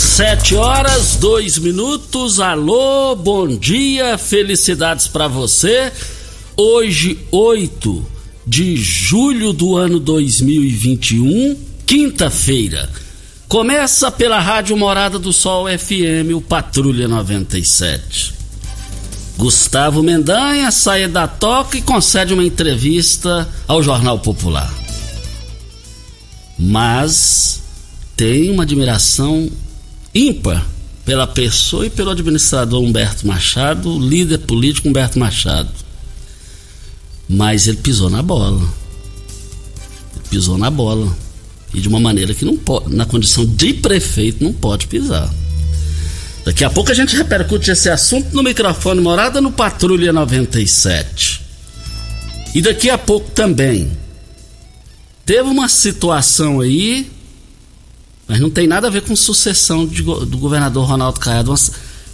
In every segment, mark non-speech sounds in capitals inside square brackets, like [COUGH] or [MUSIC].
Sete horas, dois minutos. Alô, bom dia, felicidades para você. Hoje, 8 de julho do ano 2021, quinta-feira. Começa pela Rádio Morada do Sol FM, o Patrulha 97. Gustavo Mendanha sai da toca e concede uma entrevista ao Jornal Popular. Mas tem uma admiração ímpar pela pessoa e pelo administrador Humberto Machado, líder político Humberto Machado. Mas ele pisou na bola. Ele pisou na bola. E de uma maneira que não pode, na condição de prefeito, não pode pisar. Daqui a pouco a gente repercute esse assunto no microfone Morada no Patrulha 97. E daqui a pouco também. Teve uma situação aí mas não tem nada a ver com sucessão de, do governador Ronaldo Caiado.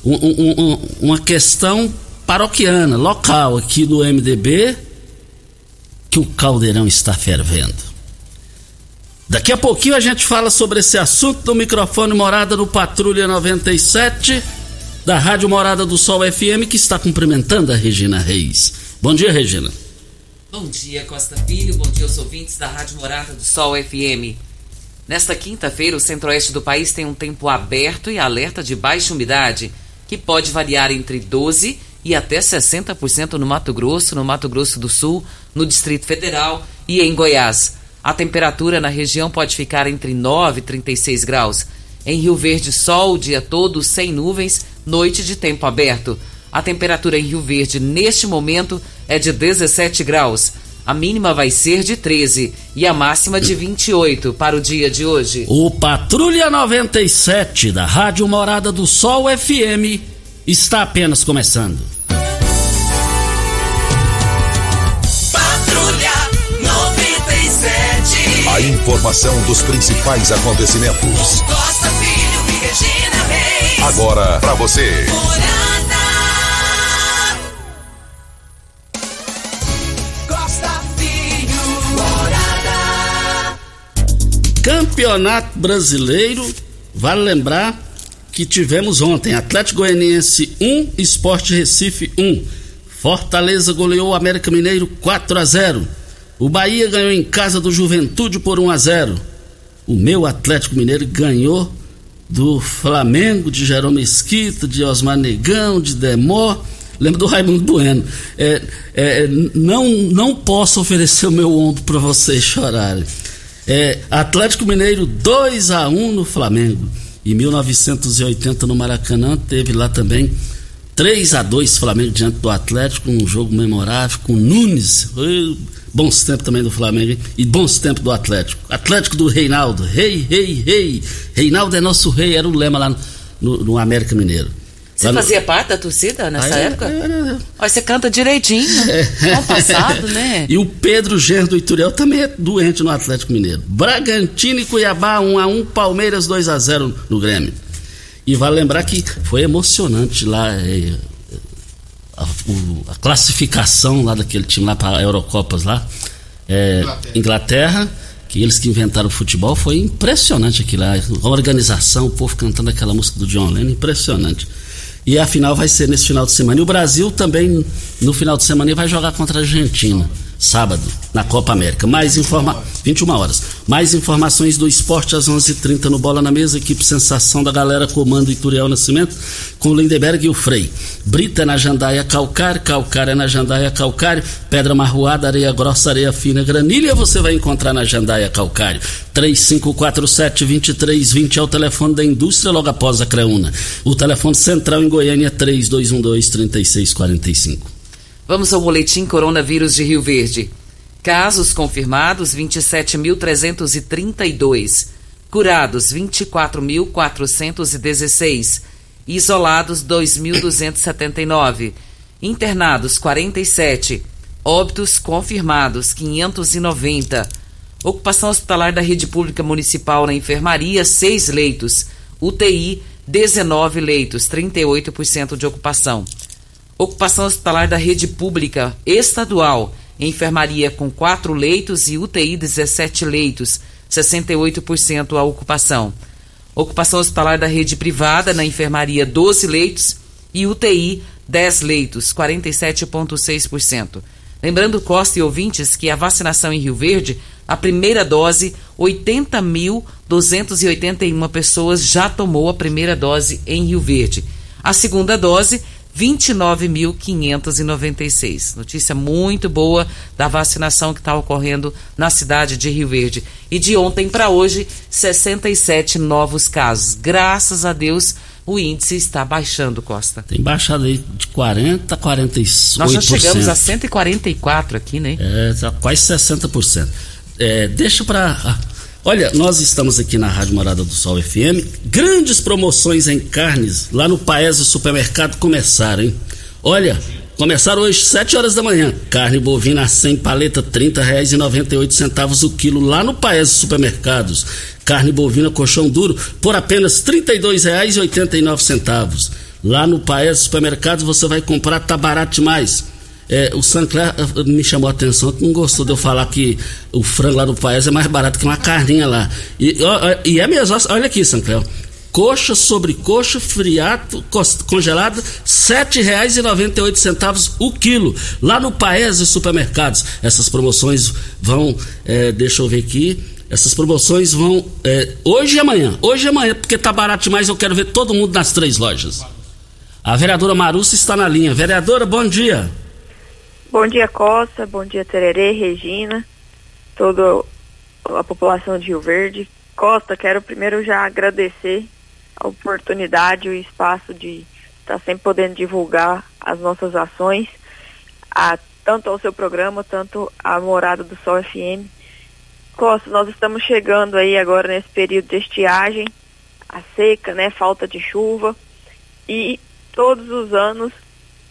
Uma, um, um, uma questão paroquiana, local aqui do MDB, que o caldeirão está fervendo. Daqui a pouquinho a gente fala sobre esse assunto no microfone Morada no Patrulha 97 da Rádio Morada do Sol FM que está cumprimentando a Regina Reis. Bom dia, Regina. Bom dia, Costa Filho. Bom dia aos ouvintes da Rádio Morada do Sol FM. Nesta quinta-feira, o centro-oeste do país tem um tempo aberto e alerta de baixa umidade, que pode variar entre 12% e até 60% no Mato Grosso, no Mato Grosso do Sul, no Distrito Federal e em Goiás. A temperatura na região pode ficar entre 9 e 36 graus. Em Rio Verde, sol o dia todo, sem nuvens, noite de tempo aberto. A temperatura em Rio Verde, neste momento, é de 17 graus. A mínima vai ser de 13 e a máxima de 28 para o dia de hoje. O Patrulha 97 da Rádio Morada do Sol FM está apenas começando. Patrulha 97. A informação dos principais acontecimentos. Costa Filho e Regina Reis. Agora para você. Morada. Campeonato Brasileiro, vale lembrar que tivemos ontem Atlético Goianiense 1, Esporte Recife 1. Fortaleza goleou o América Mineiro 4 a 0. O Bahia ganhou em casa do Juventude por 1 a 0. O meu Atlético Mineiro ganhou do Flamengo, de Jerome Mesquita, de Osmar Negão, de Demó. Lembra do Raimundo Bueno. É, é, não, não posso oferecer o meu ombro para vocês chorarem. É, Atlético Mineiro 2 a 1 no Flamengo. Em 1980 no Maracanã teve lá também 3 a 2 Flamengo diante do Atlético, um jogo memorável com Nunes. Bons tempos também do Flamengo e bons tempos do Atlético. Atlético do Reinaldo. Rei, rei, rei. Reinaldo é nosso rei, era o lema lá no, no América Mineiro. Você fazia parte da torcida nessa Aí, época? Era... Olha, você canta direitinho. [LAUGHS] É. passado, né? [LAUGHS] E o Pedro Gerro do Ituriel também é doente no Atlético Mineiro. Bragantino e Cuiabá 1 a 1 Palmeiras 2 a 0 no Grêmio. E vale lembrar que foi emocionante lá é, a, a, classificação lá daquele time lá para a Eurocopas lá. É, Inglaterra. Inglaterra. que eles que inventaram o futebol, foi impressionante aquilo lá. A organização, o povo cantando aquela música do John Lennon, impressionante. E a final vai ser nesse final de semana. E o Brasil também, no final de semana, vai jogar contra a Argentina sábado, na Copa América. Mais informa 21 horas. Mais informações do esporte às 11:30 no Bola na Mesa, equipe Sensação da galera comando Ituriel Nascimento com Lindeberg e o Frei. Brita na Jandaia Calcário, Calcário é na Jandaia Calcário, Pedra Marroada, Areia Grossa, Areia Fina, Granilha você vai encontrar na Jandaia Calcário. 3547-2320 é o telefone da indústria logo após a Creuna. O telefone central em Goiânia é 3212-3645. Vamos ao boletim Coronavírus de Rio Verde. Casos confirmados 27.332. Curados 24.416. Isolados 2.279. Internados 47. Óbitos confirmados 590. Ocupação hospitalar da rede pública municipal na enfermaria 6 leitos. UTI 19 leitos, 38% de ocupação. Ocupação hospitalar da rede pública estadual, enfermaria com 4 leitos e UTI 17 leitos, 68% a ocupação. Ocupação hospitalar da rede privada na enfermaria 12 leitos e UTI 10 leitos, 47,6%. Lembrando, Costa e ouvintes, que a vacinação em Rio Verde, a primeira dose, 80.281 pessoas já tomou a primeira dose em Rio Verde. A segunda dose, 29.596. Notícia muito boa da vacinação que está ocorrendo na cidade de Rio Verde. E de ontem para hoje, 67 novos casos. Graças a Deus, o índice está baixando, Costa. Tem baixado aí de 40 a 48%. Nós já chegamos a 144 aqui, né? É, tá quase 60%. É, deixa para Olha, nós estamos aqui na Rádio Morada do Sol FM. Grandes promoções em carnes lá no Paese Supermercado começaram, hein? Olha, começaram hoje 7 horas da manhã. Carne bovina sem paleta R$ 30,98 o quilo lá no Paese Supermercados. Carne bovina colchão duro por apenas R$ 32,89. Lá no Paese Supermercados você vai comprar, tá barato demais é, o Sancler eh, me chamou a atenção que não gostou de eu falar que o frango lá do país é mais barato que uma carninha lá. E, e é mesmo, olha aqui, Sancler. Coxa sobre coxa, friato, congelado, R$ 7,98 o quilo. Lá no Paese Supermercados. Essas promoções vão, é, deixa eu ver aqui, essas promoções vão é, hoje e amanhã. Hoje e amanhã, porque tá barato demais, eu quero ver todo mundo nas três lojas. A vereadora Marussa está na linha. Vereadora, bom dia. Bom dia, Costa. Bom dia, Tererê, Regina, toda a população de Rio Verde. Costa, quero primeiro já agradecer a oportunidade, o espaço de estar sempre podendo divulgar as nossas ações, a, tanto ao seu programa, tanto à Morada do Sol FM. Costa, nós estamos chegando aí agora nesse período de estiagem, a seca, né, falta de chuva, e todos os anos,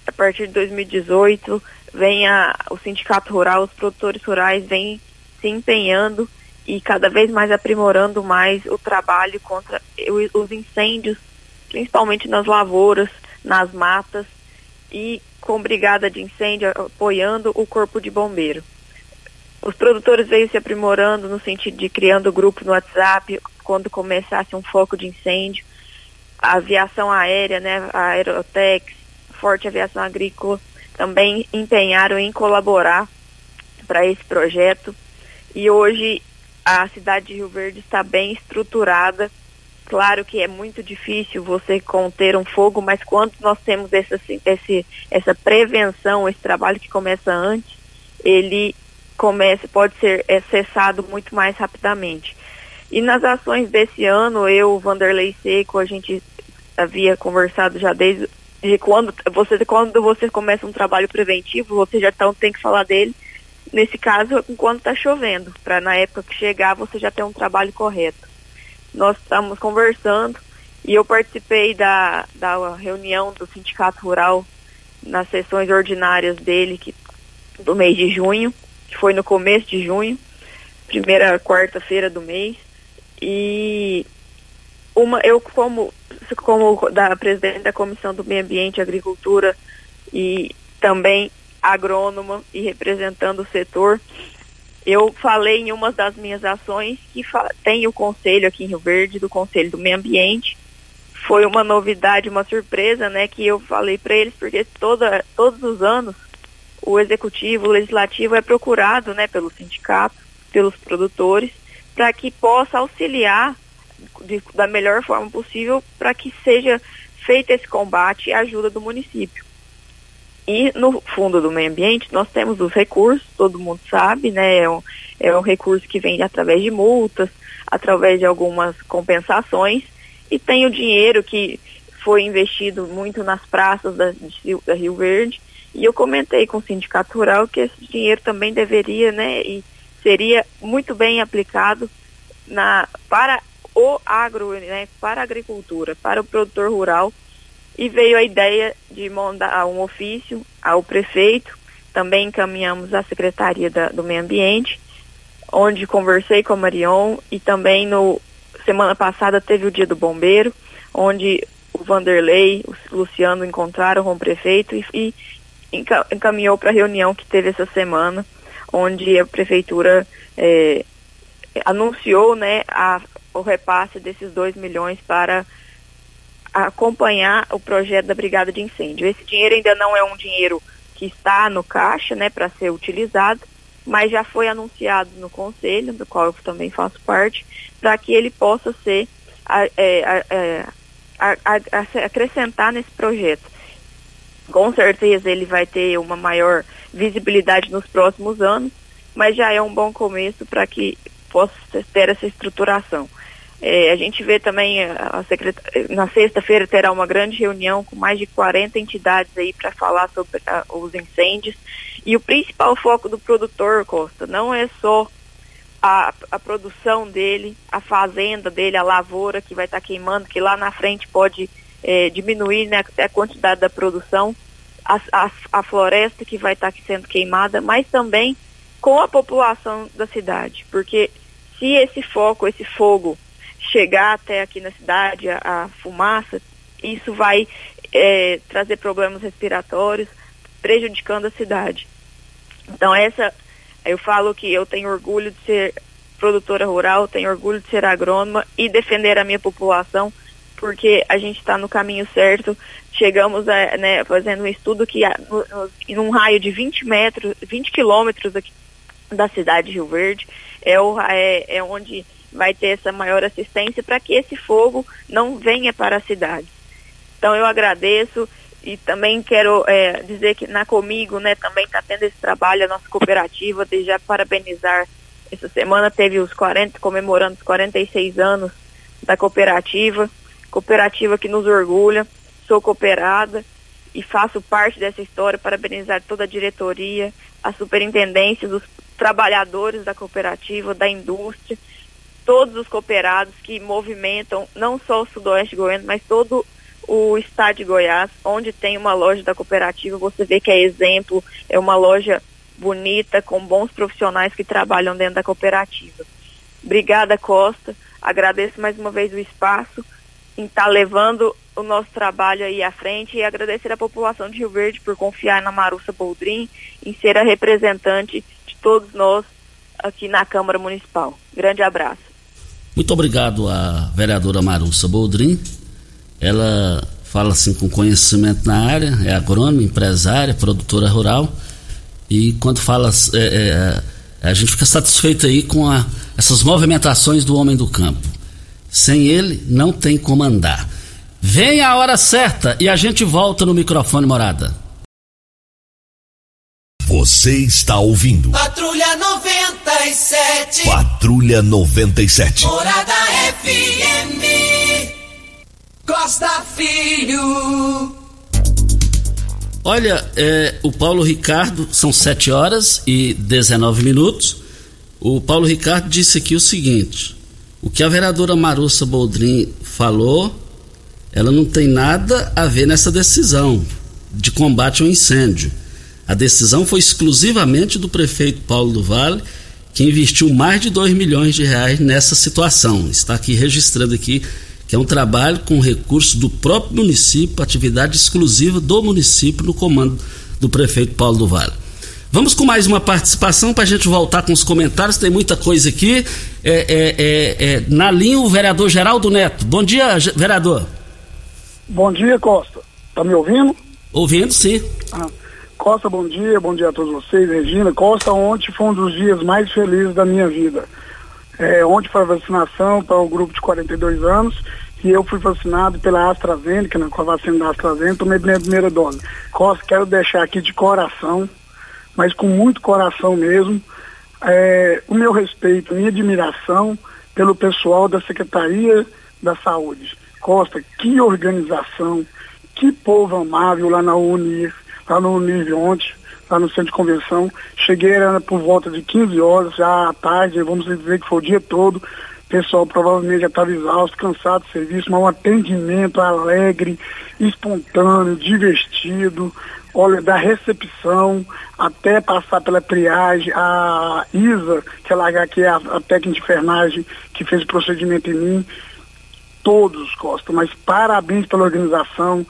a partir de 2018, vem o sindicato rural, os produtores rurais vêm se empenhando e cada vez mais aprimorando mais o trabalho contra os incêndios, principalmente nas lavouras, nas matas e com brigada de incêndio apoiando o corpo de bombeiro. Os produtores veio se aprimorando no sentido de criando grupo no WhatsApp quando começasse um foco de incêndio. A aviação aérea, né, a Aerotex, Forte Aviação Agrícola, também empenharam em colaborar para esse projeto. E hoje a cidade de Rio Verde está bem estruturada. Claro que é muito difícil você conter um fogo, mas quando nós temos essa, esse, essa prevenção, esse trabalho que começa antes, ele começa, pode ser é, cessado muito mais rapidamente. E nas ações desse ano, eu, Vanderlei Seco, a gente havia conversado já desde de quando você quando você começa um trabalho preventivo, você já então tem que falar dele. Nesse caso, enquanto está chovendo, para na época que chegar você já ter um trabalho correto. Nós estamos conversando e eu participei da, da reunião do Sindicato Rural nas sessões ordinárias dele que, do mês de junho, que foi no começo de junho, primeira quarta-feira do mês. E uma, eu como, como da presidente da Comissão do Meio Ambiente Agricultura e também agrônoma e representando o setor, eu falei em uma das minhas ações que tem o conselho aqui em Rio Verde, do Conselho do Meio Ambiente. Foi uma novidade, uma surpresa, né, que eu falei para eles, porque toda, todos os anos o executivo, o legislativo é procurado, né, pelo sindicato, pelos produtores, para que possa auxiliar de, da melhor forma possível para que seja feito esse combate e ajuda do município. E no fundo do meio ambiente nós temos os recursos, todo mundo sabe, né? É um, é um recurso que vem através de multas, através de algumas compensações, e tem o dinheiro que foi investido muito nas praças da, da Rio Verde. E eu comentei com o Sindicato Rural que esse dinheiro também deveria, né, e seria muito bem aplicado na, para o agro, né, para a agricultura, para o produtor rural, e veio a ideia de mandar um ofício ao prefeito, também encaminhamos à Secretaria da, do Meio Ambiente, onde conversei com a Marion e também no semana passada teve o dia do bombeiro, onde o Vanderlei, o Luciano encontraram com o prefeito e, e encaminhou para a reunião que teve essa semana, onde a prefeitura é, anunciou né, a, o repasse desses 2 milhões para acompanhar o projeto da Brigada de Incêndio. Esse dinheiro ainda não é um dinheiro que está no caixa, né, para ser utilizado, mas já foi anunciado no conselho, do qual eu também faço parte, para que ele possa ser é, é, acrescentar nesse projeto. Com certeza ele vai ter uma maior visibilidade nos próximos anos, mas já é um bom começo para que possa ter essa estruturação. É, a gente vê também a, a na sexta-feira terá uma grande reunião com mais de 40 entidades aí para falar sobre a, os incêndios. E o principal foco do produtor, Costa, não é só a, a produção dele, a fazenda dele, a lavoura que vai estar tá queimando, que lá na frente pode é, diminuir né, a quantidade da produção, a, a, a floresta que vai estar tá sendo queimada, mas também com a população da cidade, porque se esse foco, esse fogo chegar até aqui na cidade, a, a fumaça, isso vai é, trazer problemas respiratórios, prejudicando a cidade. Então essa, eu falo que eu tenho orgulho de ser produtora rural, tenho orgulho de ser agrônoma e defender a minha população, porque a gente está no caminho certo. Chegamos a, né, fazendo um estudo que em um raio de 20 metros, 20 quilômetros aqui da cidade de Rio Verde, é, o, é, é onde vai ter essa maior assistência para que esse fogo não venha para a cidade. Então eu agradeço e também quero é, dizer que na Comigo, né, também está tendo esse trabalho, a nossa cooperativa, de já parabenizar. Essa semana teve os 40, comemorando os 46 anos da cooperativa, cooperativa que nos orgulha, sou cooperada e faço parte dessa história, parabenizar toda a diretoria, a superintendência, os trabalhadores da cooperativa, da indústria, todos os cooperados que movimentam não só o sudoeste goiano, mas todo o estado de Goiás, onde tem uma loja da cooperativa, você vê que é exemplo, é uma loja bonita, com bons profissionais que trabalham dentro da cooperativa. Obrigada, Costa. Agradeço mais uma vez o espaço em estar tá levando o nosso trabalho aí à frente e agradecer a população de Rio Verde por confiar na Marussa Boldrin em ser a representante de todos nós aqui na Câmara Municipal. Grande abraço. Muito obrigado à vereadora Marussa Boldrin. Ela fala assim com conhecimento na área, é agrônoma, empresária, produtora rural. E quando fala, é, é, é, a gente fica satisfeito aí com a, essas movimentações do homem do campo. Sem ele, não tem como andar. Vem a hora certa e a gente volta no microfone morada. Você está ouvindo. Patrulha 97. Patrulha 97. Morada FM. Costa Filho. Olha, é, o Paulo Ricardo, são 7 horas e 19 minutos. O Paulo Ricardo disse aqui o seguinte: o que a vereadora Marussa Boldrin falou, ela não tem nada a ver nessa decisão de combate ao incêndio. A decisão foi exclusivamente do prefeito Paulo do Vale, que investiu mais de 2 milhões de reais nessa situação. Está aqui registrando aqui que é um trabalho com recursos do próprio município, atividade exclusiva do município no comando do prefeito Paulo do Vale. Vamos com mais uma participação para a gente voltar com os comentários, tem muita coisa aqui. É, é, é, é, na linha, o vereador Geraldo Neto. Bom dia, vereador. Bom dia, Costa. Tá me ouvindo? Ouvindo, sim. Ah, Costa, bom dia, bom dia a todos vocês. Regina, Costa, ontem foi um dos dias mais felizes da minha vida. É, ontem foi a vacinação para o grupo de 42 anos e eu fui vacinado pela AstraZeneca, né, com a vacina da AstraZeneca, tomei minha primeira dose. Costa, quero deixar aqui de coração, mas com muito coração mesmo, é, o meu respeito, minha admiração pelo pessoal da Secretaria da Saúde. Costa, que organização, que povo amável lá na Unir, lá no Unir ontem lá no centro de convenção. Cheguei era por volta de 15 horas, já à tarde, vamos dizer que foi o dia todo. Pessoal provavelmente já estava exausto, cansado do serviço, mas um atendimento alegre, espontâneo, divertido. Olha, da recepção até passar pela triagem, a Isa, que ela que é a, a técnica de enfermagem que fez o procedimento em mim, todos, Costa, mas parabéns pela organização,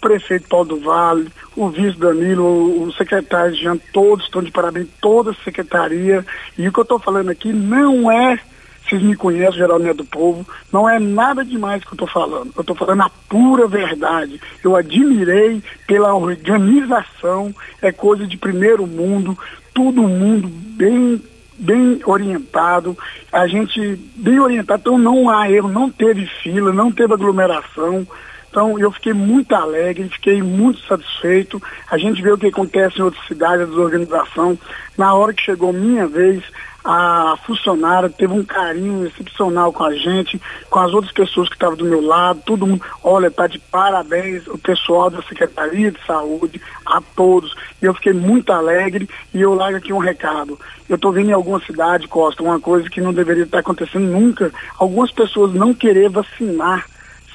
prefeito Paulo do Vale, o vice Danilo, o secretário Jean, todos estão de parabéns, toda a secretaria. E o que eu estou falando aqui não é, vocês me conhecem, Geraldo do Povo, não é nada demais que eu estou falando. Eu estou falando a pura verdade. Eu admirei pela organização, é coisa de primeiro mundo, todo mundo bem bem orientado, a gente bem orientado, então não há erro, não teve fila, não teve aglomeração. Então eu fiquei muito alegre, fiquei muito satisfeito. A gente vê o que acontece em outras cidades, a desorganização. Na hora que chegou minha vez, a funcionária teve um carinho excepcional com a gente, com as outras pessoas que estavam do meu lado, todo mundo, olha, está de parabéns o pessoal da Secretaria de Saúde, a todos. E eu fiquei muito alegre e eu largo aqui um recado. Eu estou vendo em alguma cidade, Costa, uma coisa que não deveria estar acontecendo nunca, algumas pessoas não querer vacinar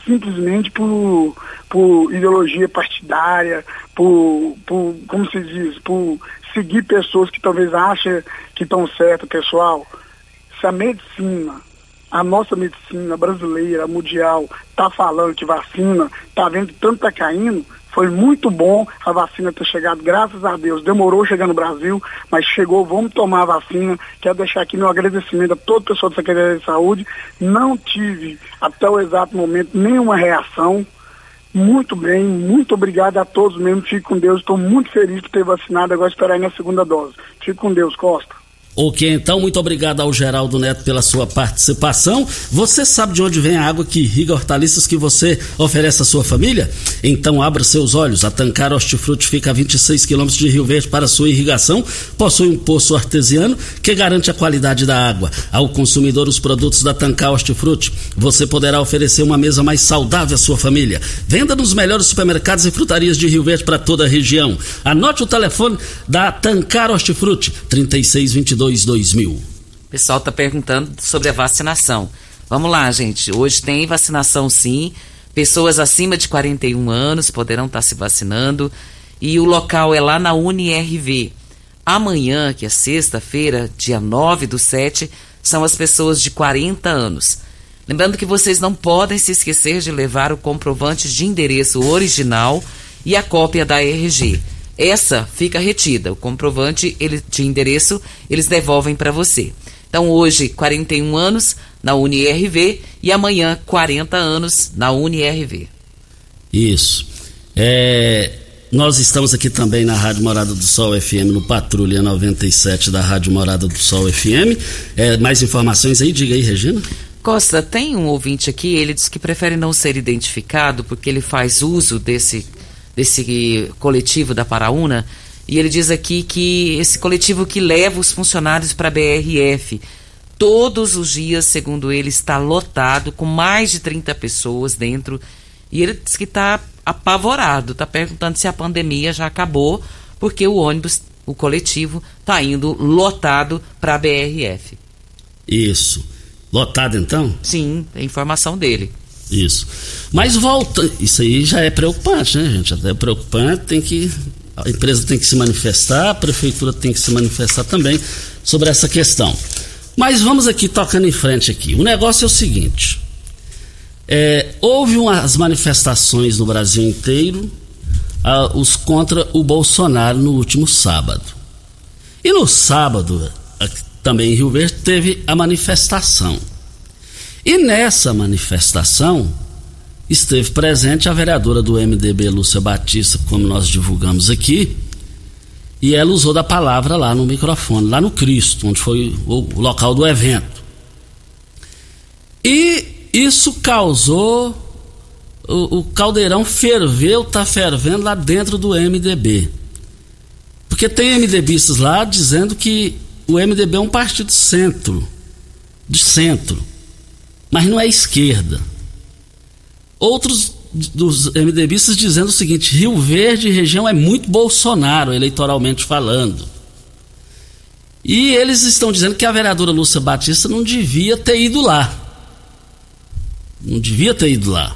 simplesmente por, por ideologia partidária, por, por, como se diz, por seguir pessoas que talvez achem que estão certo, pessoal. Se a medicina, a nossa medicina brasileira, mundial, está falando que vacina, está vendo tanto está caindo, foi muito bom a vacina ter chegado, graças a Deus. Demorou chegar no Brasil, mas chegou, vamos tomar a vacina. Quero deixar aqui meu agradecimento a todo o pessoal da Secretaria de Saúde. Não tive, até o exato momento, nenhuma reação. Muito bem, muito obrigado a todos mesmo. Fico com Deus. Estou muito feliz por ter vacinado. Agora esperar na segunda dose. Fico com Deus, Costa. Ok, então, muito obrigado ao Geraldo Neto pela sua participação. Você sabe de onde vem a água que irriga hortaliças que você oferece à sua família? Então abra seus olhos. A Tancar Hortifruti fica a 26 quilômetros de Rio Verde para sua irrigação. Possui um poço artesiano que garante a qualidade da água. Ao consumidor, os produtos da Tancar Hortifruti, você poderá oferecer uma mesa mais saudável à sua família. Venda nos melhores supermercados e frutarias de Rio Verde para toda a região. Anote o telefone da Tancar Hortifruti, 3622 2000. O pessoal está perguntando sobre a vacinação. Vamos lá, gente. Hoje tem vacinação sim. Pessoas acima de 41 anos poderão estar tá se vacinando. E o local é lá na UniRV. Amanhã, que é sexta-feira, dia 9 do 7, são as pessoas de 40 anos. Lembrando que vocês não podem se esquecer de levar o comprovante de endereço original e a cópia da RG. Essa fica retida. O comprovante ele, de endereço eles devolvem para você. Então, hoje, 41 anos na UniRV e amanhã, 40 anos na UniRV. Isso. É, nós estamos aqui também na Rádio Morada do Sol FM, no Patrulha 97 da Rádio Morada do Sol FM. É, mais informações aí? Diga aí, Regina. Costa, tem um ouvinte aqui, ele diz que prefere não ser identificado porque ele faz uso desse desse coletivo da Paraúna, e ele diz aqui que esse coletivo que leva os funcionários para a BRF, todos os dias, segundo ele, está lotado, com mais de 30 pessoas dentro, e ele diz que está apavorado, está perguntando se a pandemia já acabou, porque o ônibus, o coletivo, está indo lotado para a BRF. Isso. Lotado então? Sim, é informação dele. Isso. Mas volta, isso aí já é preocupante, né, gente? Até preocupante, tem que a empresa tem que se manifestar, a prefeitura tem que se manifestar também sobre essa questão. Mas vamos aqui tocando em frente aqui. O negócio é o seguinte: é, houve umas manifestações no Brasil inteiro uh, os contra o Bolsonaro no último sábado. E no sábado, também em Rio Verde, teve a manifestação. E nessa manifestação esteve presente a vereadora do MDB, Lúcia Batista, como nós divulgamos aqui, e ela usou da palavra lá no microfone, lá no Cristo, onde foi o local do evento. E isso causou. O, o caldeirão ferveu, tá fervendo lá dentro do MDB. Porque tem MDBistas lá dizendo que o MDB é um partido centro, de centro, mas não é esquerda. Outros dos MDBistas dizendo o seguinte: Rio Verde região é muito Bolsonaro, eleitoralmente falando. E eles estão dizendo que a vereadora Lúcia Batista não devia ter ido lá. Não devia ter ido lá.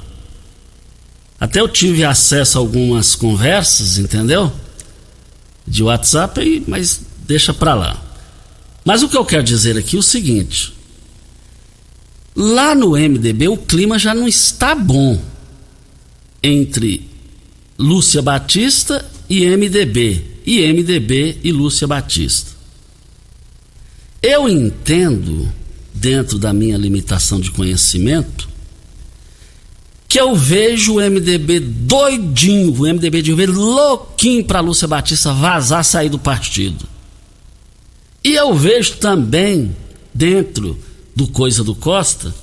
Até eu tive acesso a algumas conversas, entendeu? De WhatsApp, mas deixa pra lá. Mas o que eu quero dizer aqui é o seguinte: lá no MDB o clima já não está bom entre Lúcia Batista e MDB, e MDB e Lúcia Batista. Eu entendo, dentro da minha limitação de conhecimento, que eu vejo o MDB doidinho, o MDB de Verde louquinho para Lúcia Batista vazar, sair do partido. E eu vejo também, dentro do Coisa do Costa,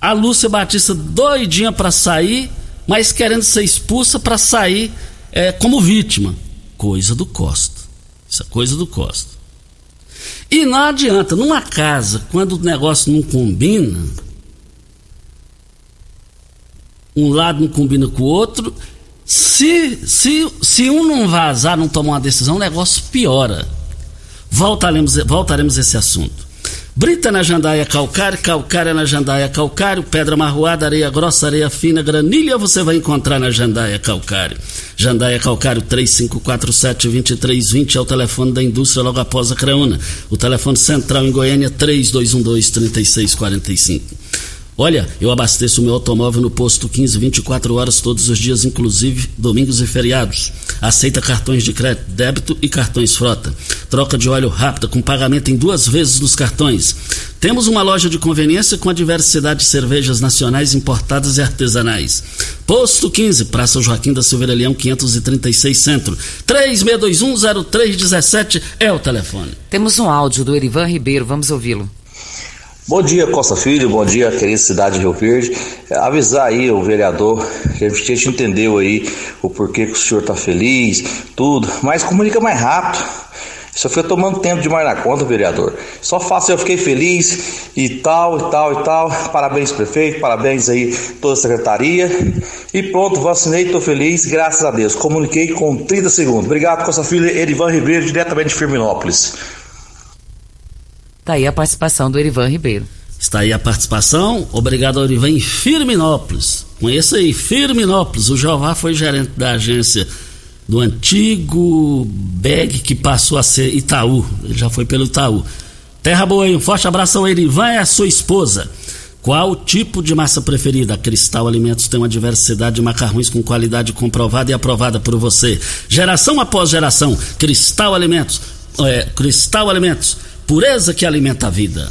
a Lúcia Batista doidinha para sair, mas querendo ser expulsa para sair é, como vítima. Coisa do Costa. Isso é coisa do Costa. E não adianta, numa casa, quando o negócio não combina, um lado não combina com o outro. Se, se, se um não vazar, não tomar uma decisão, o negócio piora. Voltaremos, voltaremos a esse assunto. Brita na jandaia calcário, calcária na jandaia calcário, pedra marroada, areia grossa, areia fina, granilha você vai encontrar na jandaia calcário. Jandaia calcário 3547-2320 é o telefone da indústria logo após a Creuna. O telefone central em Goiânia 3212-3645. Olha, eu abasteço o meu automóvel no posto 15, 24 horas todos os dias, inclusive domingos e feriados. Aceita cartões de crédito, débito e cartões frota. Troca de óleo rápida com pagamento em duas vezes nos cartões. Temos uma loja de conveniência com a diversidade de cervejas nacionais importadas e artesanais. Posto 15, Praça Joaquim da Silveira Leão, 536 Centro. 36210317 é o telefone. Temos um áudio do Erivan Ribeiro, vamos ouvi-lo. Bom dia, Costa Filho, bom dia, querida cidade de Rio Verde. É, avisar aí o vereador, que a gente entendeu aí o porquê que o senhor está feliz, tudo, mas comunica mais rápido. Isso foi tomando tempo demais na conta, vereador. Só faço eu fiquei feliz e tal, e tal, e tal. Parabéns, prefeito, parabéns aí toda a secretaria. E pronto, vacinei, estou feliz, graças a Deus. Comuniquei com 30 segundos. Obrigado, Costa Filho, Erivan Ribeiro, diretamente de Firminópolis. Está aí a participação do Erivan Ribeiro. Está aí a participação. Obrigado ao Erivan em Firminópolis. Conheça aí, Firminópolis. O Jeová foi gerente da agência do antigo BEG que passou a ser Itaú. Ele já foi pelo Itaú. Terra boa aí, um forte abraço ao Erivan e à sua esposa. Qual tipo de massa preferida? A Cristal Alimentos tem uma diversidade de macarrões com qualidade comprovada e aprovada por você. Geração após geração, Cristal Alimentos. É, Cristal Alimentos Pureza que alimenta a vida.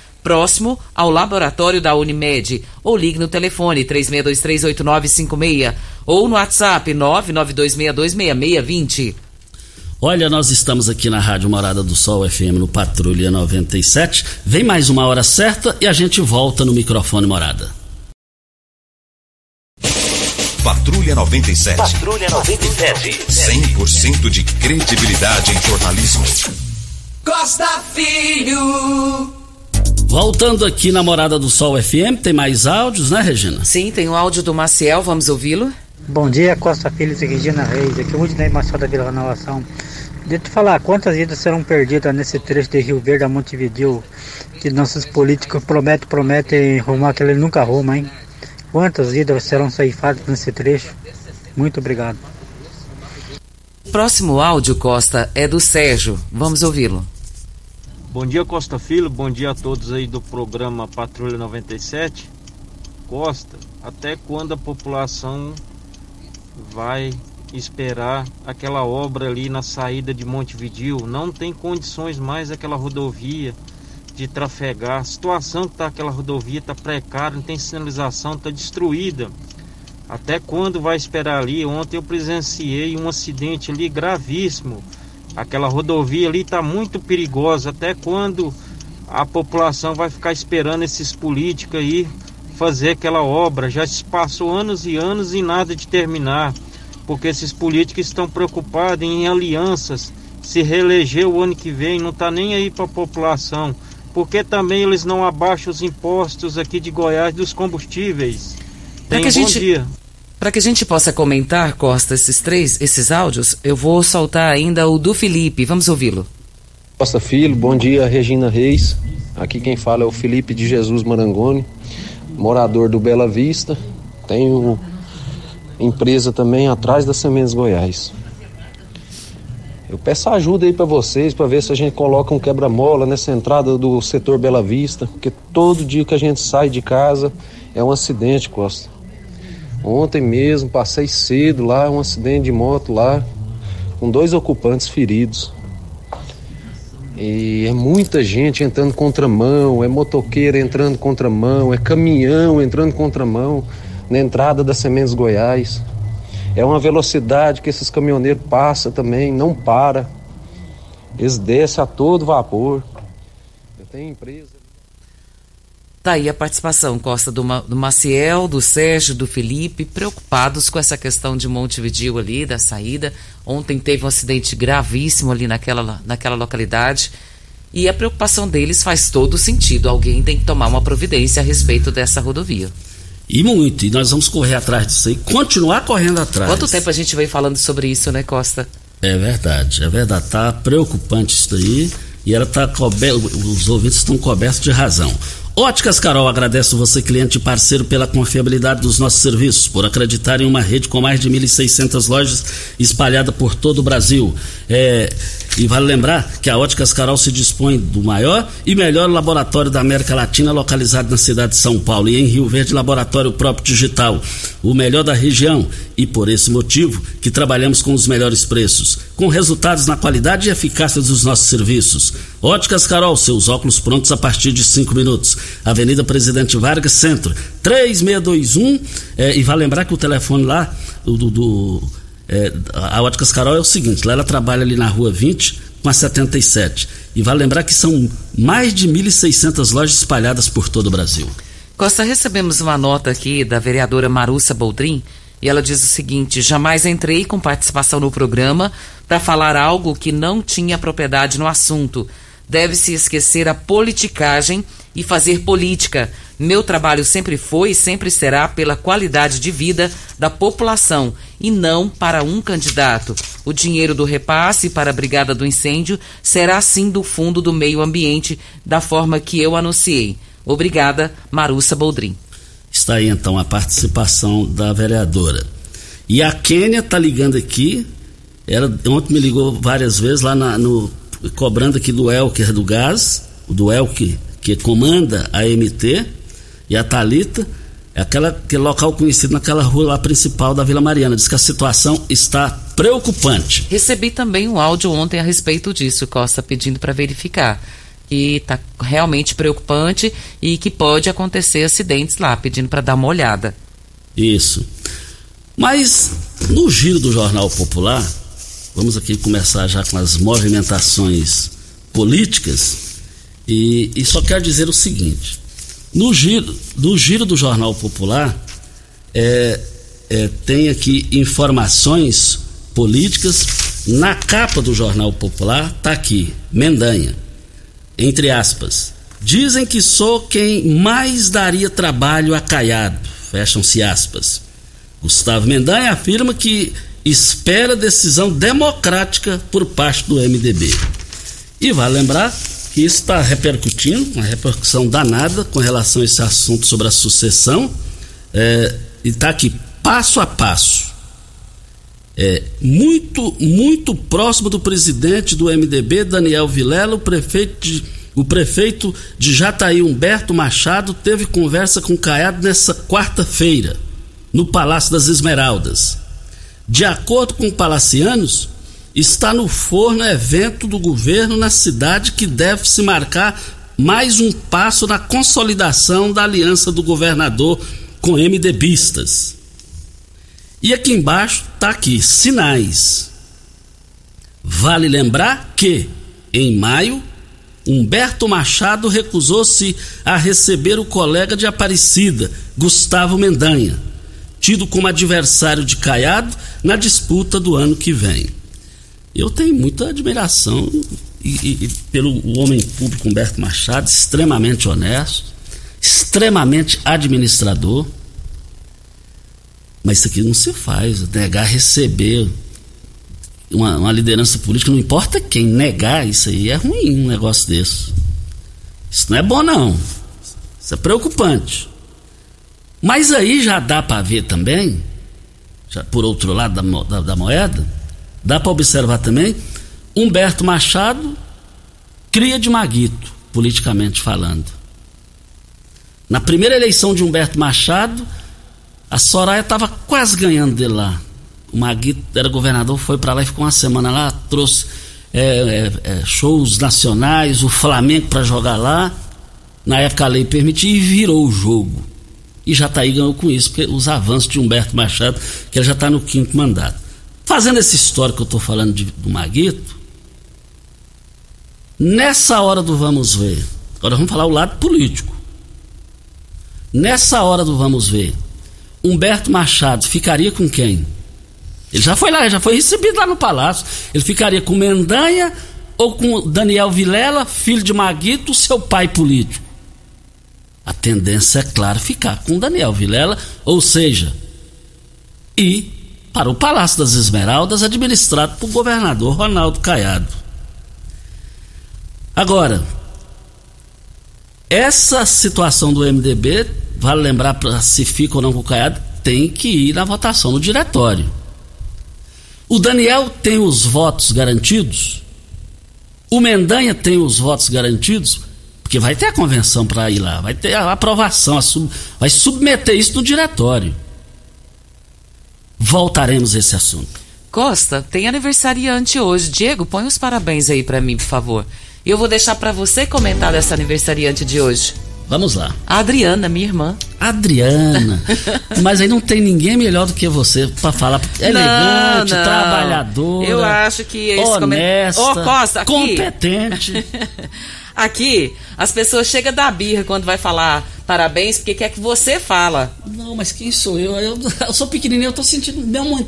próximo ao laboratório da Unimed, ou ligue no telefone 36238956 ou no WhatsApp 992626620. Olha, nós estamos aqui na Rádio Morada do Sol FM no Patrulha 97. Vem mais uma hora certa e a gente volta no microfone Morada. Patrulha 97. Patrulha 97. 100% de credibilidade em jornalismo. Costa Filho. Voltando aqui na Morada do Sol FM, tem mais áudios, né, Regina? Sim, tem o áudio do Maciel, vamos ouvi-lo. Bom dia, Costa Filho e Regina Reis. Aqui é o Udinei Maciel da Vila Renovação. Deixa eu te falar, quantas vidas serão perdidas nesse trecho de Rio Verde a Montevideo que nossos políticos prometem, prometem arrumar que ele nunca arruma, hein? Quantas vidas serão ceifadas nesse trecho? Muito obrigado. Próximo áudio, Costa, é do Sérgio. Vamos ouvi-lo. Bom dia, Costa Filho. Bom dia a todos aí do programa Patrulha 97. Costa, até quando a população vai esperar aquela obra ali na saída de Montevidil? Não tem condições mais aquela rodovia de trafegar. A situação que está aquela rodovia está precária, não tem sinalização, está destruída. Até quando vai esperar ali? Ontem eu presenciei um acidente ali gravíssimo. Aquela rodovia ali está muito perigosa. Até quando a população vai ficar esperando esses políticos aí fazer aquela obra? Já se passou anos e anos e nada de terminar. Porque esses políticos estão preocupados em alianças. Se reeleger o ano que vem, não está nem aí para a população. Porque também eles não abaixam os impostos aqui de Goiás dos combustíveis. Para que, a gente, que a gente possa comentar, Costa, esses três, esses áudios, eu vou soltar ainda o do Felipe. Vamos ouvi-lo. Costa Filho, bom dia, Regina Reis. Aqui quem fala é o Felipe de Jesus Marangoni, morador do Bela Vista. Tenho empresa também atrás da Sementes Goiás. Eu peço ajuda aí para vocês para ver se a gente coloca um quebra-mola nessa entrada do setor Bela Vista, porque todo dia que a gente sai de casa é um acidente, Costa. Ontem mesmo passei cedo lá, um acidente de moto lá, com dois ocupantes feridos. E é muita gente entrando contramão, é motoqueiro entrando contramão, é caminhão entrando contramão na entrada da Sementes Goiás. É uma velocidade que esses caminhoneiros passam também, não para. Eles descem a todo vapor. Eu tenho empresa. Tá aí a participação, Costa, do, do Maciel, do Sérgio, do Felipe, preocupados com essa questão de Montevideo ali, da saída. Ontem teve um acidente gravíssimo ali naquela, naquela localidade. E a preocupação deles faz todo sentido. Alguém tem que tomar uma providência a respeito dessa rodovia. E muito. E nós vamos correr atrás disso aí, continuar correndo atrás. Quanto tempo a gente vem falando sobre isso, né, Costa? É verdade, é verdade. Tá preocupante isso daí. E ela tá coberto, os ouvintes estão cobertos de razão. Óticas Carol agradece você, cliente e parceiro, pela confiabilidade dos nossos serviços, por acreditar em uma rede com mais de 1.600 lojas espalhada por todo o Brasil. É, e vale lembrar que a Óticas Carol se dispõe do maior e melhor laboratório da América Latina, localizado na cidade de São Paulo, e em Rio Verde, laboratório próprio digital, o melhor da região. E por esse motivo que trabalhamos com os melhores preços, com resultados na qualidade e eficácia dos nossos serviços. Óticas Carol, seus óculos prontos a partir de cinco minutos. Avenida Presidente Vargas, Centro, 3621. É, e vale lembrar que o telefone lá, do, do é, a Óticas Carol é o seguinte: lá ela trabalha ali na rua 20 com a 77. E vale lembrar que são mais de 1.600 lojas espalhadas por todo o Brasil. Costa, recebemos uma nota aqui da vereadora Marussa Boldrin e ela diz o seguinte: jamais entrei com participação no programa para falar algo que não tinha propriedade no assunto. Deve-se esquecer a politicagem e fazer política. Meu trabalho sempre foi e sempre será pela qualidade de vida da população e não para um candidato. O dinheiro do repasse para a Brigada do Incêndio será sim do Fundo do Meio Ambiente, da forma que eu anunciei. Obrigada, Marussa Boldrin. Está aí então a participação da vereadora. E a Quênia está ligando aqui. Ela ontem me ligou várias vezes lá na, no cobrando aqui do Elker do Gás, do Elker que comanda a MT e a Talita é aquela, aquele local conhecido naquela rua lá principal da Vila Mariana. Diz que a situação está preocupante. Recebi também um áudio ontem a respeito disso, Costa, pedindo para verificar. Que está realmente preocupante e que pode acontecer acidentes lá, pedindo para dar uma olhada. Isso. Mas no giro do Jornal Popular, Vamos aqui começar já com as movimentações políticas e, e só quero dizer o seguinte: no giro, no giro do Jornal Popular é, é, tem aqui informações políticas. Na capa do Jornal Popular está aqui Mendanha, entre aspas. Dizem que sou quem mais daria trabalho a Caiado. Fecham-se aspas. Gustavo Mendanha afirma que espera decisão democrática por parte do MDB. E vale lembrar que isso está repercutindo, uma repercussão danada com relação a esse assunto sobre a sucessão, é, e está aqui passo a passo. É, muito, muito próximo do presidente do MDB, Daniel Vilela, o prefeito de, o prefeito de Jataí, Humberto Machado, teve conversa com Caiado nessa quarta-feira, no Palácio das Esmeraldas. De acordo com palacianos, está no forno evento do governo na cidade que deve se marcar mais um passo na consolidação da aliança do governador com MDBistas. E aqui embaixo está aqui, sinais. Vale lembrar que, em maio, Humberto Machado recusou-se a receber o colega de Aparecida, Gustavo Mendanha, tido como adversário de Caiado na disputa do ano que vem. Eu tenho muita admiração e, e, e pelo homem público Humberto Machado, extremamente honesto, extremamente administrador. Mas isso aqui não se faz, negar receber uma, uma, liderança política, não importa quem, negar isso aí é ruim, um negócio desse. Isso não é bom, não. Isso é preocupante. Mas aí já dá para ver também, já por outro lado da, da, da moeda, dá para observar também, Humberto Machado cria de Maguito, politicamente falando. Na primeira eleição de Humberto Machado, a Soraya estava quase ganhando dele lá. O Maguito era governador, foi para lá e ficou uma semana lá, trouxe é, é, é, shows nacionais, o Flamengo para jogar lá. Na época a lei permitia e virou o jogo. E já tá aí ganhou com isso, porque os avanços de Humberto Machado, que ele já está no quinto mandato. Fazendo essa história que eu estou falando de, do Maguito, nessa hora do vamos ver, agora vamos falar o lado político. Nessa hora do vamos ver, Humberto Machado ficaria com quem? Ele já foi lá, já foi recebido lá no palácio. Ele ficaria com Mendanha ou com Daniel Vilela, filho de Maguito, seu pai político? A tendência é, claro, ficar com Daniel Vilela, ou seja, ir para o Palácio das Esmeraldas, administrado por governador Ronaldo Caiado. Agora, essa situação do MDB vale lembrar se fica ou não com o Caiado, tem que ir na votação no diretório. O Daniel tem os votos garantidos? O Mendanha tem os votos garantidos? Porque vai ter a convenção para ir lá, vai ter a aprovação, a sub, vai submeter isso no diretório. Voltaremos a esse assunto. Costa, tem aniversariante hoje. Diego, põe os parabéns aí para mim, por favor. E eu vou deixar para você comentar dessa aniversariante de hoje. Vamos lá. A Adriana, minha irmã. Adriana. [LAUGHS] Mas aí não tem ninguém melhor do que você para falar. Elegante, não, não. trabalhadora. Eu acho que esse honesta, Ô, Costa, aqui. competente. [LAUGHS] aqui, as pessoas chegam da birra quando vai falar parabéns, porque quer que você fala. Não, mas quem sou eu? Eu, eu sou pequenininho, eu tô sentindo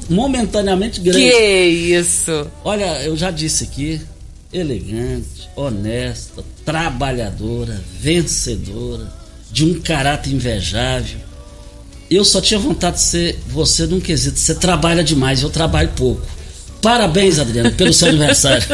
momentaneamente grande. Que isso? Olha, eu já disse aqui, elegante, honesta, trabalhadora, vencedora, de um caráter invejável. Eu só tinha vontade de ser você num quesito. Você trabalha demais, eu trabalho pouco. Parabéns, Adriana, pelo seu aniversário.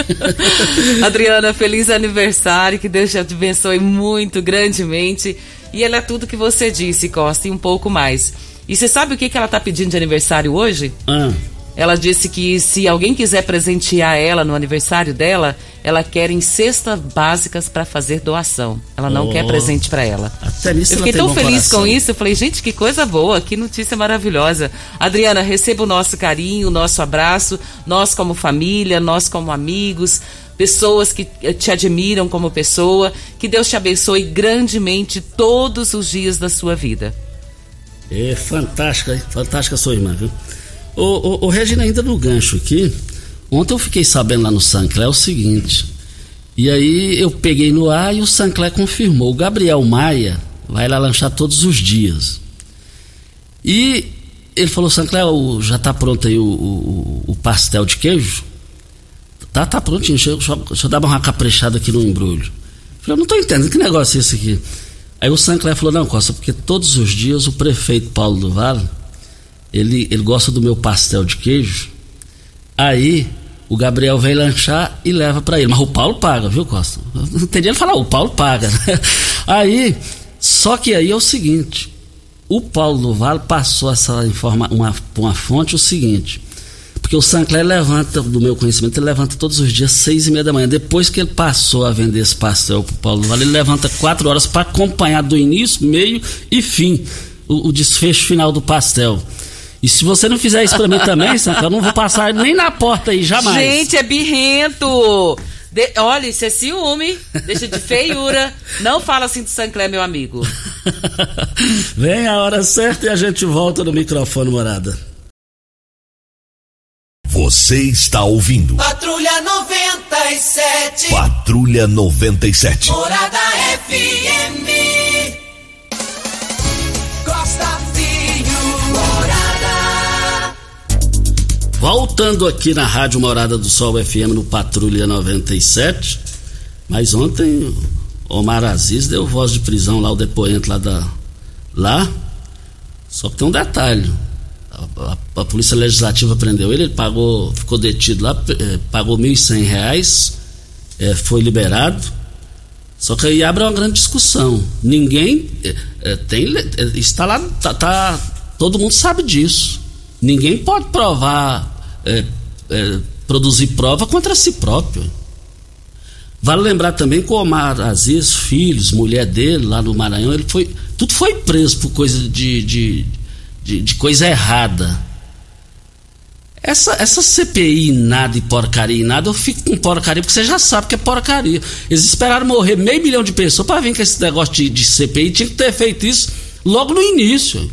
[LAUGHS] Adriana, feliz aniversário, que Deus te abençoe muito grandemente. E ela é tudo que você disse, Costa, e um pouco mais. E você sabe o que, que ela está pedindo de aniversário hoje? Ah. Ela disse que se alguém quiser presentear ela no aniversário dela, ela quer em cestas básicas para fazer doação. Ela não oh, quer presente para ela. Até nisso eu fiquei tão feliz coração. com isso. Eu falei, gente, que coisa boa, que notícia maravilhosa. Adriana, receba o nosso carinho, o nosso abraço. Nós como família, nós como amigos, pessoas que te admiram como pessoa. Que Deus te abençoe grandemente todos os dias da sua vida. É fantástica, fantástica sua irmã, viu? O, o, Regina, ainda no gancho aqui, Ontem eu fiquei sabendo lá no Sancler o seguinte. E aí eu peguei no ar e o Sancler confirmou. O Gabriel Maia vai lá lanchar todos os dias. E ele falou, Sancler, já está pronto aí o, o, o, pastel de queijo? Tá, tá prontinho. Deixa eu, deixa eu dar uma caprichada aqui no embrulho. Eu falei, não estou entendendo, que negócio é esse aqui? Aí o Sancler falou, não, Costa, porque todos os dias o prefeito Paulo do Vale, ele, ele gosta do meu pastel de queijo. Aí o Gabriel vem lanchar e leva para ele. Mas o Paulo paga, viu, Costa? Não entendi ele falar, o Paulo paga. [LAUGHS] Aí, só que aí é o seguinte: o Paulo do Vale passou essa informação, uma, uma fonte o seguinte. Porque o Sancler levanta, do meu conhecimento, ele levanta todos os dias seis e meia da manhã. Depois que ele passou a vender esse pastel pro Paulo do Vale, ele levanta quatro horas para acompanhar do início, meio e fim o, o desfecho final do pastel. E se você não fizer isso pra mim também, Sancler, eu não vou passar nem na porta aí, jamais. Gente, é birrento! De, olha, isso é ciúme, deixa de feiura. Não fala assim do Sancler, meu amigo. [LAUGHS] Vem a hora certa e a gente volta no microfone, morada. Você está ouvindo. Patrulha 97. Patrulha 97. Morada FM. Voltando aqui na Rádio Morada do Sol FM no Patrulha 97. Mas ontem Omar Aziz deu voz de prisão lá, o depoente lá da. Lá. Só que tem um detalhe a, a, polícia legislativa prendeu ele, ele pagou, ficou detido lá, eh, pagou R$ 1.100, é, foi liberado. Só que aí abre uma grande discussão. Ninguém é, tem está lá, tá, tá, todo mundo sabe disso. Ninguém pode provar, é, produzir prova contra si próprio. Vale lembrar também que o Omar Aziz, filhos, mulher dele lá no Maranhão, ele foi, tudo foi preso por coisa de, de de, de coisa errada. Essa, essa CPI nada e porcaria nada, eu fico com porcaria, porque você já sabe que é porcaria. Eles esperaram morrer meio milhão de pessoas para vir com esse negócio de, de CPI, tinha que ter feito isso logo no início.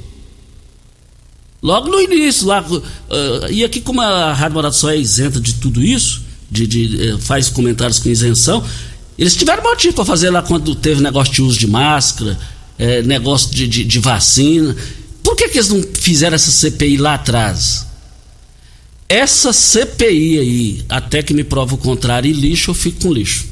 Logo no início, lá, uh, e aqui como a Rádio Morado só é isenta de tudo isso, de, de uh, faz comentários com isenção, eles tiveram motivo para fazer lá quando teve negócio de uso de máscara, é, negócio de, de, de vacina. Por que, que eles não fizeram essa CPI lá atrás? Essa CPI aí, até que me prova o contrário, e lixo, eu fico com lixo.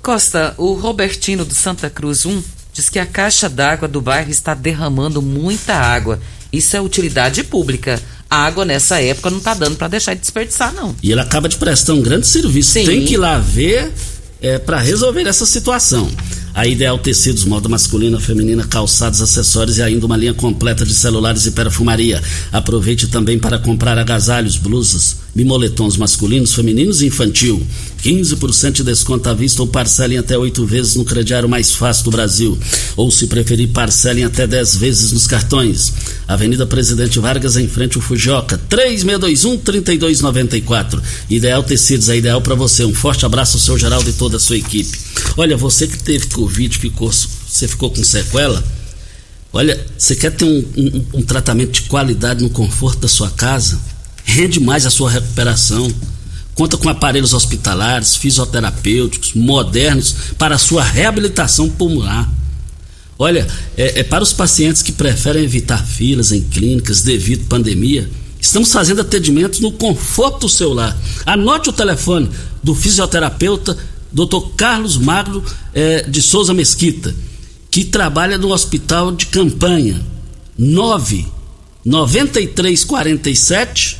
Costa, o Robertino do Santa Cruz 1 diz que a caixa d'água do bairro está derramando muita água. Isso é utilidade pública. A água nessa época não está dando para deixar de desperdiçar, não. E ele acaba de prestar um grande serviço. Sim. Tem que ir lá ver é, para resolver essa situação. A Ideal Tecidos, moda masculina, feminina, calçados, acessórios e ainda uma linha completa de celulares e perfumaria. Aproveite também para comprar agasalhos, blusas e moletons masculinos, femininos e infantil. 15% de desconto à vista ou parcelem até oito vezes no crediário mais fácil do Brasil. Ou, se preferir, parcelem até 10 vezes nos cartões. Avenida Presidente Vargas, em frente ao Fujoca, 3621-3294. Ideal Tecidos é ideal para você. Um forte abraço ao seu Geraldo e toda a sua equipe. Olha, você que teve Covid, ficou, você ficou com sequela. Olha, você quer ter um, um, um tratamento de qualidade no conforto da sua casa? Rende mais a sua recuperação conta com aparelhos hospitalares, fisioterapêuticos, modernos para a sua reabilitação pulmonar. Olha, é, é, para os pacientes que preferem evitar filas em clínicas devido à pandemia, estamos fazendo atendimento no conforto do seu lar. Anote o telefone do fisioterapeuta Dr. Carlos Magro é, de Souza Mesquita, que trabalha no hospital de campanha. 9 9347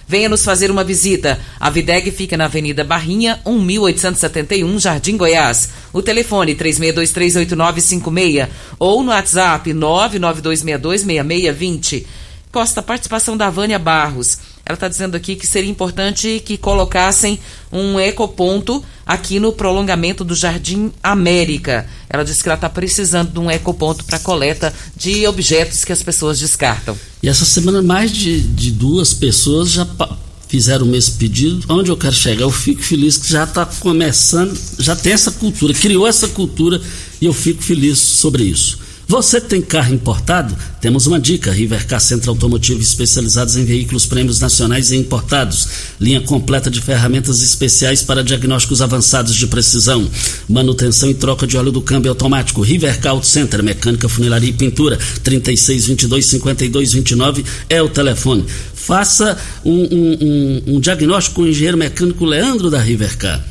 Venha nos fazer uma visita. A Videg fica na Avenida Barrinha, 1871, Jardim Goiás. O telefone 36238956 ou no WhatsApp 992626620. Costa, participação da Vânia Barros. Ela está dizendo aqui que seria importante que colocassem um ecoponto aqui no prolongamento do Jardim América. Ela disse que ela está precisando de um ecoponto para coleta de objetos que as pessoas descartam. E essa semana mais de, de duas pessoas já fizeram mesmo pedido. Onde eu quero chegar? Eu fico feliz que já está começando, já tem essa cultura, criou essa cultura e eu fico feliz sobre isso. Você tem carro importado? Temos uma dica: Rivercar Centro Automotivo especializados em veículos prêmios nacionais e importados. Linha completa de ferramentas especiais para diagnósticos avançados de precisão. Manutenção e troca de óleo do câmbio automático. Rivercar Auto Center, mecânica, funilaria e pintura. 36 22 52 29 é o telefone. Faça um, um, um, um diagnóstico com o engenheiro mecânico Leandro da Rivercar.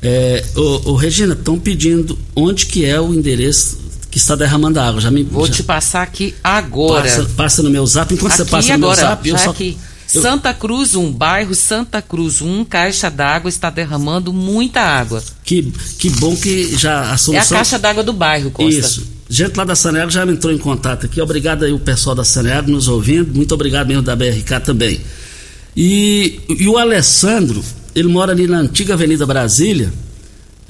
É, Regina, estão pedindo onde que é o endereço que está derramando água. Já me, Vou já te passar aqui agora. Passa, passa, no meu zap. Enquanto aqui você passa agora, no meu zap, eu só. aqui. eu- Santa Cruz 1, bairro Santa Cruz 1, caixa d'água está derramando muita água. Que, que bom que já a É a solução. caixa d'água do bairro, Costa. Isso. Gente lá da Saneago já entrou em contato aqui. Obrigado aí o pessoal da Saneago nos ouvindo. Muito obrigado mesmo da BRK também. E, e o Alessandro, ele mora ali na antiga Avenida Brasília.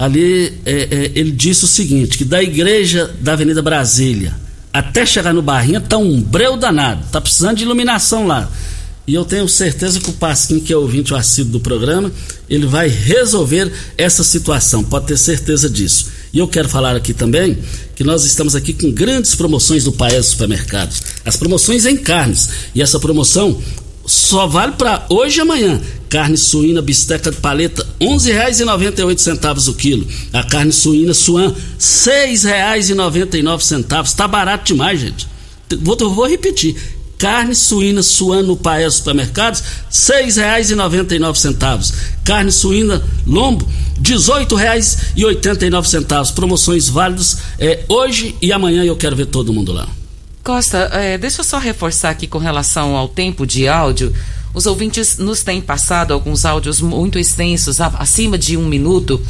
Ali é, é, ele disse o seguinte: que da igreja da Avenida Brasília até chegar no Barrinha tá um breu danado. Tá precisando de iluminação lá. E eu tenho certeza que o Pasquim, que é ouvinte o assíduo do programa, ele vai resolver essa situação, pode ter certeza disso. E eu quero falar aqui também que nós estamos aqui com grandes promoções do Paes Supermercados. As promoções em carnes. E essa promoção só vale para hoje e amanhã. Carne suína bisteca de paleta, R$ 11,98 o quilo. A carne suína suan, R$ 6,99. Tá barato demais, gente. Vou, vou repetir. Carne suína suan no Paes Supermercados, R$ 6,99. Carne suína lombo, R$ 18,89. Promoções válidas é, hoje e amanhã eu quero ver todo mundo lá. Costa, é, deixa eu só reforçar aqui com relação ao tempo de áudio. Os ouvintes nos têm passado alguns áudios muito extensos, acima de um minuto.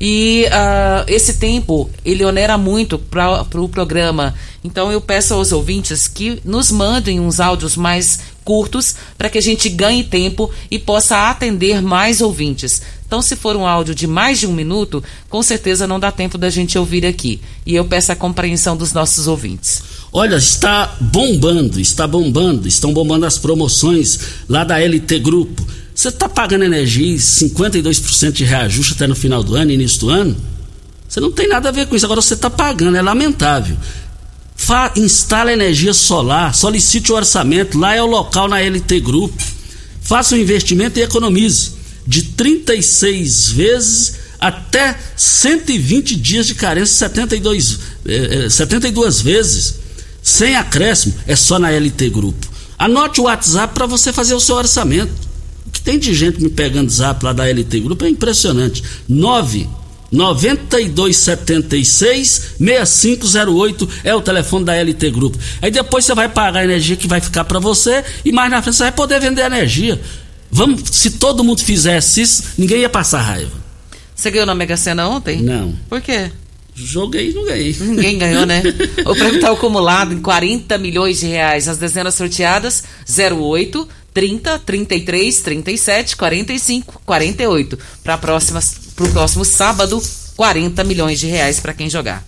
E ah, esse tempo, ele onera muito para o pro programa. Então eu peço aos ouvintes que nos mandem uns áudios mais curtos para que a gente ganhe tempo e possa atender mais ouvintes. Então, se for um áudio de mais de um minuto, com certeza não dá tempo da gente ouvir aqui. E eu peço a compreensão dos nossos ouvintes. Olha, está bombando, está bombando, estão bombando as promoções lá da LT Grupo. Você está pagando energia e 52% de reajuste até no final do ano, início do ano? Você não tem nada a ver com isso. Agora você está pagando, é lamentável. Fa instala energia solar, solicite o orçamento, lá é o local na LT Grupo. Faça um investimento e economize. De 36 vezes até 120 dias de carência, 72, eh, eh, 72 vezes. Sem acréscimo, é só na LT Grupo. Anote o WhatsApp para você fazer o seu orçamento. O que tem de gente me pegando zap lá da LT Grupo é impressionante. 9 9276 6508 é o telefone da LT Grupo. Aí depois você vai pagar a energia que vai ficar para você e mais na frente você vai poder vender energia. Vamos, se todo mundo fizesse isso, ninguém ia passar raiva. Você ganhou na Mega Sena ontem? Não. Por quê? Joguei e não ganhei. Ninguém ganhou, né? [LAUGHS] o prêmio está acumulado em 40 milhões de reais. As dezenas sorteadas: 08, 30, 33, 37, 45, 48. Para o próximo sábado, 40 milhões de reais para quem jogar.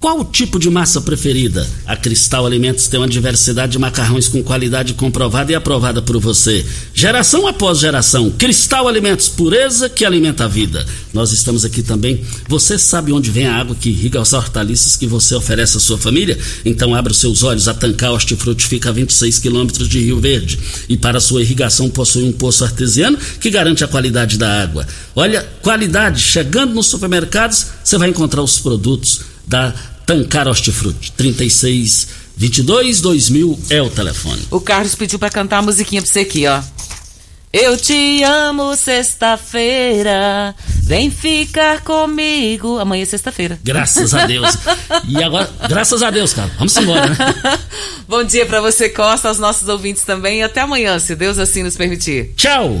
Qual o tipo de massa preferida? A Cristal Alimentos tem uma diversidade de macarrões com qualidade comprovada e aprovada por você. Geração após geração, Cristal Alimentos, pureza que alimenta a vida. Nós estamos aqui também. Você sabe onde vem a água que irriga as hortaliças que você oferece à sua família? Então abra os seus olhos. A Tancar Hortifruti fica a 26 quilômetros de Rio Verde. E para sua irrigação possui um poço artesiano que garante a qualidade da água. Olha, qualidade. Chegando nos supermercados, você vai encontrar os produtos da Tancar Hortifruti. 36 22 2000 é o telefone. O Carlos pediu para cantar a musiquinha pra você aqui, ó. Eu te amo sexta-feira, vem ficar comigo. Amanhã é sexta-feira. Graças a Deus. E agora, graças a Deus, cara. Vamos embora, né? [LAUGHS] Bom dia para você, Costa, aos nossos ouvintes também. E até amanhã, se Deus assim nos permitir. Tchau!